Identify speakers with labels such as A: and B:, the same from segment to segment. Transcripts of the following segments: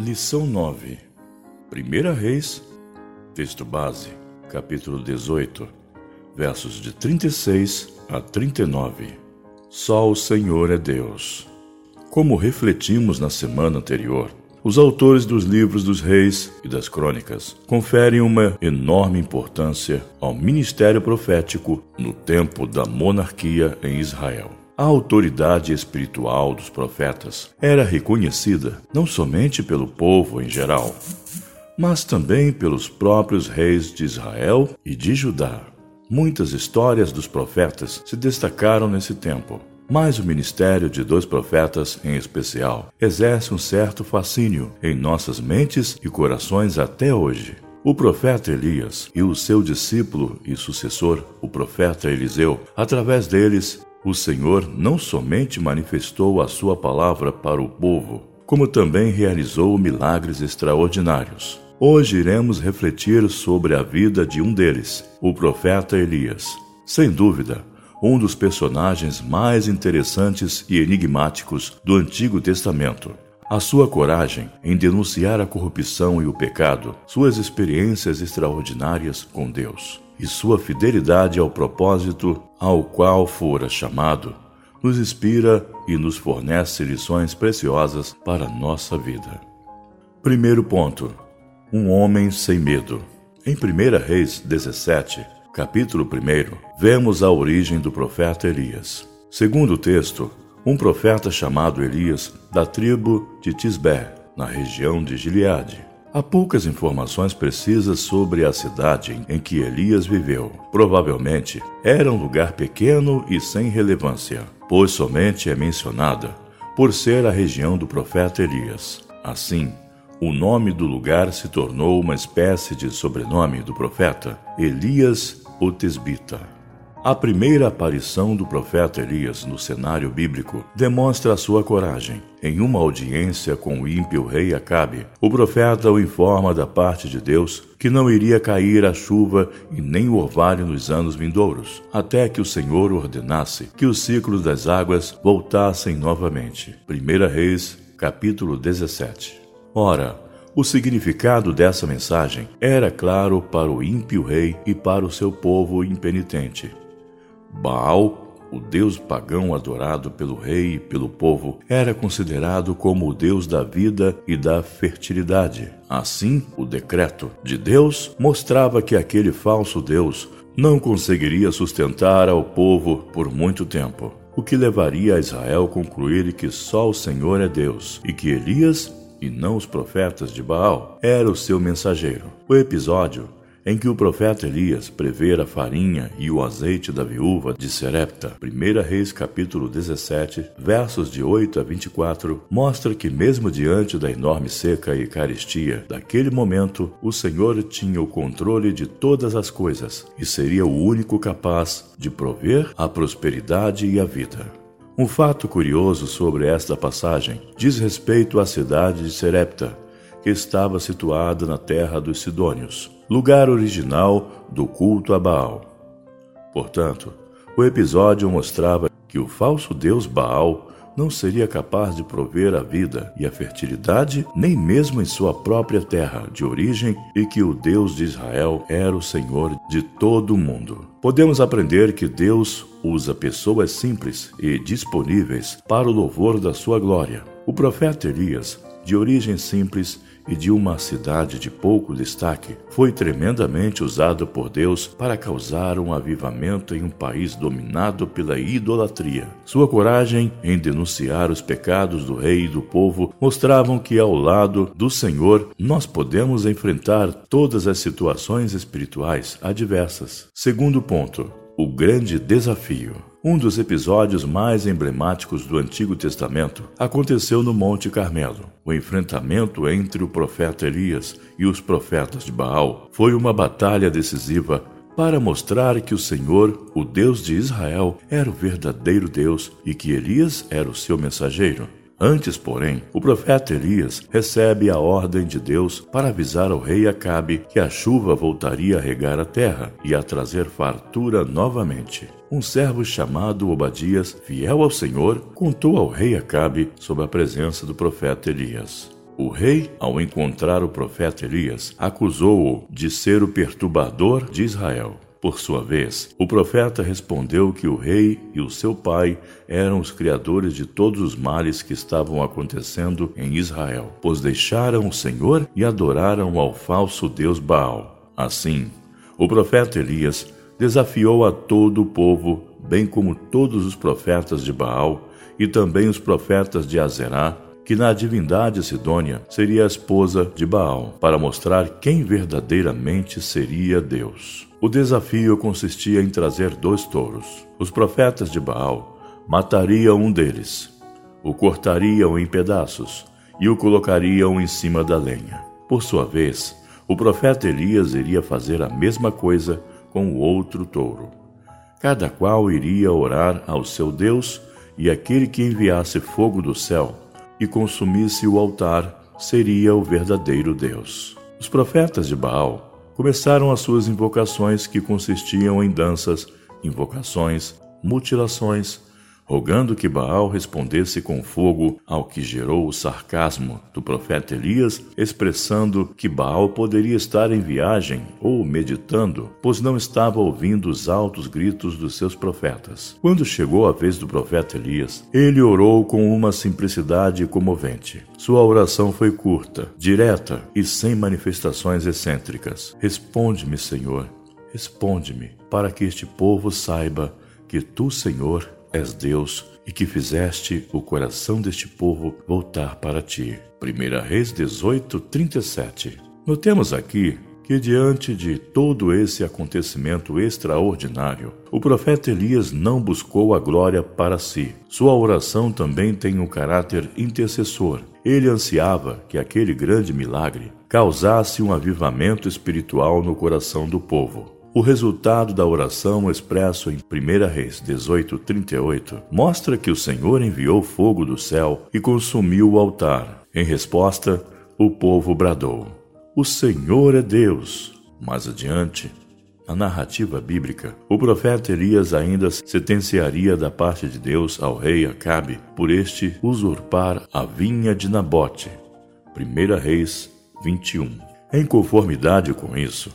A: Lição 9 Primeira Reis, texto base, capítulo 18, versos de 36 a 39. Só o Senhor é Deus. Como refletimos na semana anterior, os autores dos livros dos reis e das crônicas conferem uma enorme importância ao ministério profético no tempo da monarquia em Israel. A autoridade espiritual dos profetas era reconhecida não somente pelo povo em geral, mas também pelos próprios reis de Israel e de Judá. Muitas histórias dos profetas se destacaram nesse tempo, mas o ministério de dois profetas, em especial, exerce um certo fascínio em nossas mentes e corações até hoje. O profeta Elias e o seu discípulo e sucessor, o profeta Eliseu, através deles, o Senhor não somente manifestou a sua palavra para o povo, como também realizou milagres extraordinários. Hoje iremos refletir sobre a vida de um deles, o profeta Elias. Sem dúvida, um dos personagens mais interessantes e enigmáticos do Antigo Testamento. A sua coragem em denunciar a corrupção e o pecado, suas experiências extraordinárias com Deus e sua fidelidade ao propósito ao qual fora chamado, nos inspira e nos fornece lições preciosas para a nossa vida. Primeiro ponto: um homem sem medo. Em 1 Reis 17, capítulo 1, vemos a origem do profeta Elias. Segundo o texto, um profeta chamado Elias, da tribo de Tisbé, na região de Gileade. Há poucas informações precisas sobre a cidade em que Elias viveu. Provavelmente era um lugar pequeno e sem relevância, pois somente é mencionada por ser a região do profeta Elias. Assim, o nome do lugar se tornou uma espécie de sobrenome do profeta, Elias o Tesbita. A primeira aparição do profeta Elias no cenário bíblico demonstra a sua coragem. Em uma audiência com o ímpio rei Acabe, o profeta o informa da parte de Deus que não iria cair a chuva e nem o orvalho nos anos vindouros, até que o Senhor ordenasse que os ciclos das águas voltassem novamente. 1 Reis, capítulo 17. Ora, o significado dessa mensagem era claro para o ímpio rei e para o seu povo impenitente. Baal, o deus pagão adorado pelo rei e pelo povo, era considerado como o deus da vida e da fertilidade. Assim, o decreto de Deus mostrava que aquele falso deus não conseguiria sustentar ao povo por muito tempo, o que levaria a Israel a concluir que só o Senhor é Deus e que Elias e não os profetas de Baal era o seu mensageiro. O episódio em que o profeta Elias prevê a farinha e o azeite da viúva de Serepta, 1 Reis capítulo 17, versos de 8 a 24, mostra que mesmo diante da enorme seca e carestia daquele momento, o Senhor tinha o controle de todas as coisas e seria o único capaz de prover a prosperidade e a vida. Um fato curioso sobre esta passagem diz respeito à cidade de Serepta, que estava situada na terra dos Sidônios lugar original do culto a Baal. Portanto, o episódio mostrava que o falso deus Baal não seria capaz de prover a vida e a fertilidade nem mesmo em sua própria terra de origem e que o Deus de Israel era o Senhor de todo o mundo. Podemos aprender que Deus usa pessoas simples e disponíveis para o louvor da sua glória. O profeta Elias, de origem simples, e de uma cidade de pouco destaque, foi tremendamente usado por Deus para causar um avivamento em um país dominado pela idolatria. Sua coragem em denunciar os pecados do rei e do povo mostravam que, ao lado do Senhor, nós podemos enfrentar todas as situações espirituais adversas. Segundo ponto, o grande desafio. Um dos episódios mais emblemáticos do Antigo Testamento aconteceu no Monte Carmelo. O enfrentamento entre o profeta Elias e os profetas de Baal foi uma batalha decisiva para mostrar que o Senhor, o Deus de Israel, era o verdadeiro Deus e que Elias era o seu mensageiro. Antes, porém, o profeta Elias recebe a ordem de Deus para avisar ao rei Acabe que a chuva voltaria a regar a terra e a trazer fartura novamente. Um servo chamado Obadias, fiel ao Senhor, contou ao rei Acabe sobre a presença do profeta Elias. O rei, ao encontrar o profeta Elias, acusou-o de ser o perturbador de Israel. Por sua vez, o profeta respondeu que o rei e o seu pai eram os criadores de todos os males que estavam acontecendo em Israel, pois deixaram o Senhor e adoraram ao falso deus Baal. Assim, o profeta Elias desafiou a todo o povo, bem como todos os profetas de Baal e também os profetas de Azerá, que na divindade Sidônia seria a esposa de Baal, para mostrar quem verdadeiramente seria Deus. O desafio consistia em trazer dois touros. Os profetas de Baal matariam um deles, o cortariam em pedaços e o colocariam em cima da lenha. Por sua vez, o profeta Elias iria fazer a mesma coisa com o outro touro. Cada qual iria orar ao seu Deus, e aquele que enviasse fogo do céu e consumisse o altar seria o verdadeiro Deus. Os profetas de Baal começaram as suas invocações que consistiam em danças, invocações, mutilações, rogando que Baal respondesse com fogo ao que gerou o sarcasmo do profeta Elias, expressando que Baal poderia estar em viagem ou meditando, pois não estava ouvindo os altos gritos dos seus profetas. Quando chegou a vez do profeta Elias, ele orou com uma simplicidade comovente. Sua oração foi curta, direta e sem manifestações excêntricas. Responde-me, Senhor, responde-me, para que este povo saiba que tu, Senhor, és Deus e que fizeste o coração deste povo voltar para ti. 1 Reis 18, 37. Notemos aqui que, diante de todo esse acontecimento extraordinário, o profeta Elias não buscou a glória para si. Sua oração também tem um caráter intercessor. Ele ansiava que aquele grande milagre causasse um avivamento espiritual no coração do povo. O resultado da oração expresso em 1 Reis 18:38 mostra que o Senhor enviou fogo do céu e consumiu o altar. Em resposta, o povo bradou: O Senhor é Deus. Mais adiante, na narrativa bíblica, o profeta Elias ainda sentenciaria da parte de Deus ao rei Acabe por este usurpar a vinha de Nabote. 1 Reis 21. Em conformidade com isso,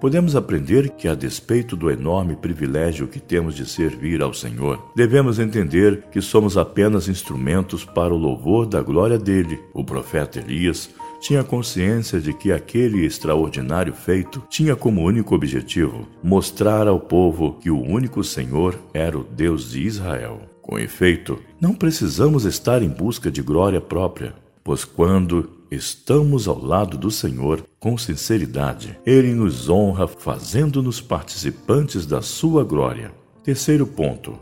A: Podemos aprender que, a despeito do enorme privilégio que temos de servir ao Senhor, devemos entender que somos apenas instrumentos para o louvor da glória dele. O profeta Elias tinha consciência de que aquele extraordinário feito tinha como único objetivo mostrar ao povo que o único Senhor era o Deus de Israel. Com efeito, não precisamos estar em busca de glória própria, pois quando estamos ao lado do Senhor com sinceridade. Ele nos honra fazendo-nos participantes da sua glória. Terceiro ponto: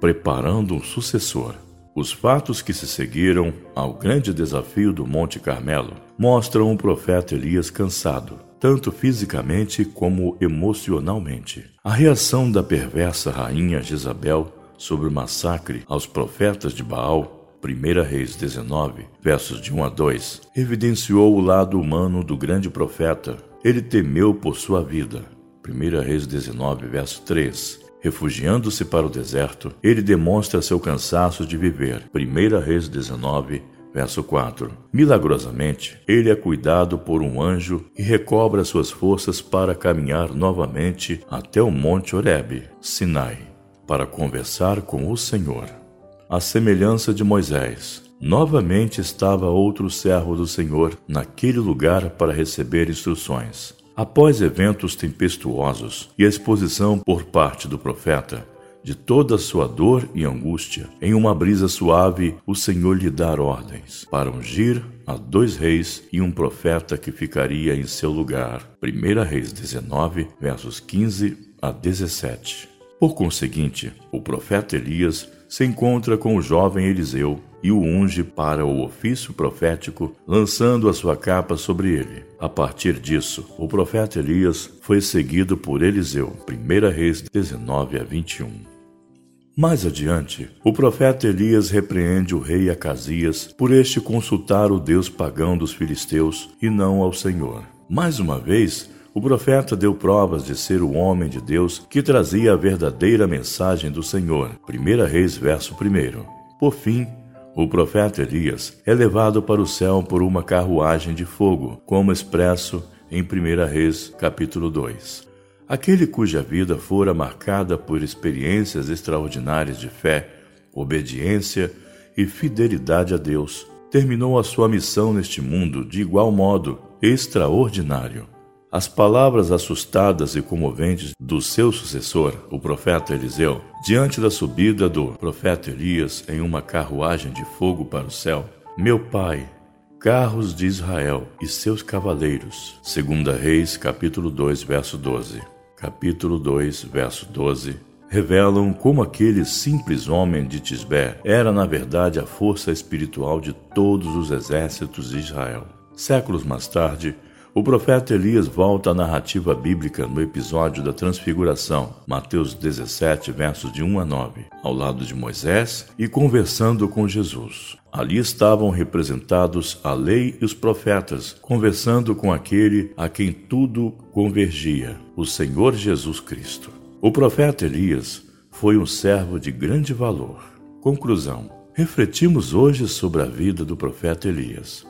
A: preparando um sucessor. Os fatos que se seguiram ao grande desafio do Monte Carmelo mostram o profeta Elias cansado, tanto fisicamente como emocionalmente. A reação da perversa rainha Jezabel sobre o massacre aos profetas de Baal 1 Reis 19, versos de 1 a 2, evidenciou o lado humano do grande profeta. Ele temeu por sua vida. 1 Reis 19, verso 3. Refugiando-se para o deserto, ele demonstra seu cansaço de viver. 1 Reis 19, verso 4. Milagrosamente, ele é cuidado por um anjo e recobra suas forças para caminhar novamente até o Monte Horebe, Sinai, para conversar com o Senhor à semelhança de Moisés. Novamente estava outro servo do Senhor naquele lugar para receber instruções. Após eventos tempestuosos e a exposição por parte do profeta de toda a sua dor e angústia, em uma brisa suave, o Senhor lhe dá ordens para ungir a dois reis e um profeta que ficaria em seu lugar. 1 Reis 19, versos 15 a 17. Por conseguinte, o profeta Elias se encontra com o jovem Eliseu e o unge para o ofício profético, lançando a sua capa sobre ele. A partir disso, o profeta Elias foi seguido por Eliseu. 1 Reis 19 a 21. Mais adiante, o profeta Elias repreende o rei Acasias por este consultar o Deus pagão dos filisteus e não ao Senhor. Mais uma vez, o profeta deu provas de ser o homem de Deus que trazia a verdadeira mensagem do Senhor. 1 Reis, verso 1. Por fim, O profeta Elias é levado para o céu por uma carruagem de fogo, como expresso em 1 Reis, capítulo 2. Aquele cuja vida fora marcada por experiências extraordinárias de fé, obediência e fidelidade a Deus, terminou a sua missão neste mundo de igual modo extraordinário. As palavras assustadas e comoventes do seu sucessor, o profeta Eliseu, diante da subida do profeta Elias em uma carruagem de fogo para o céu: Meu pai, carros de Israel e seus cavaleiros. Segunda Reis, capítulo 2, verso 12. Capítulo 2, verso 12 revelam como aquele simples homem de Tisbé era na verdade a força espiritual de todos os exércitos de Israel. Séculos mais tarde, o profeta Elias volta à narrativa bíblica no episódio da Transfiguração, Mateus 17, versos de 1 a 9, ao lado de Moisés e conversando com Jesus. Ali estavam representados a lei e os profetas, conversando com aquele a quem tudo convergia, o Senhor Jesus Cristo. O profeta Elias foi um servo de grande valor. Conclusão: refletimos hoje sobre a vida do profeta Elias.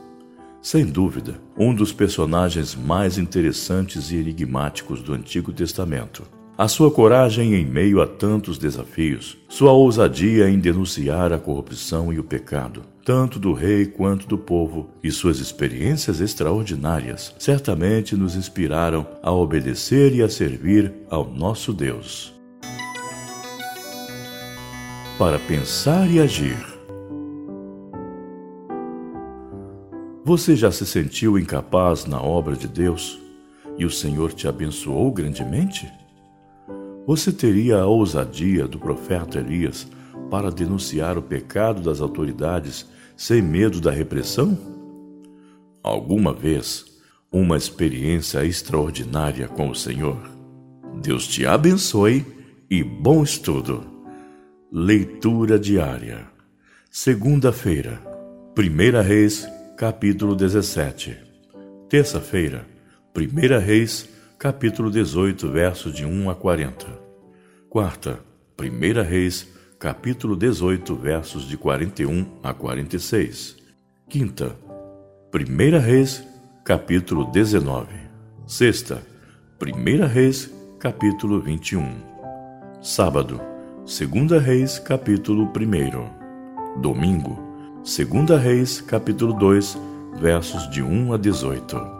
A: Sem dúvida, um dos personagens mais interessantes e enigmáticos do Antigo Testamento. A sua coragem em meio a tantos desafios, sua ousadia em denunciar a corrupção e o pecado, tanto do rei quanto do povo, e suas experiências extraordinárias certamente nos inspiraram a obedecer e a servir ao nosso Deus. Para pensar e agir. Você já se sentiu incapaz na obra de Deus e o Senhor te abençoou grandemente? Você teria a ousadia do profeta Elias para denunciar o pecado das autoridades sem medo da repressão? Alguma vez, uma experiência extraordinária com o Senhor? Deus te abençoe e bom estudo. Leitura diária. Segunda-feira, Primeira Reis capítulo 17. Terça-feira, 1 Reis, capítulo 18, versos de 1 a 40. Quarta, 1 Reis, capítulo 18, versos de 41 a 46. Quinta, 1 Reis, capítulo 19. Sexta, 1 Reis, capítulo 21. Sábado, 2 Reis, capítulo 1. Domingo, 2 Reis, capítulo 2, versos de 1 a 18.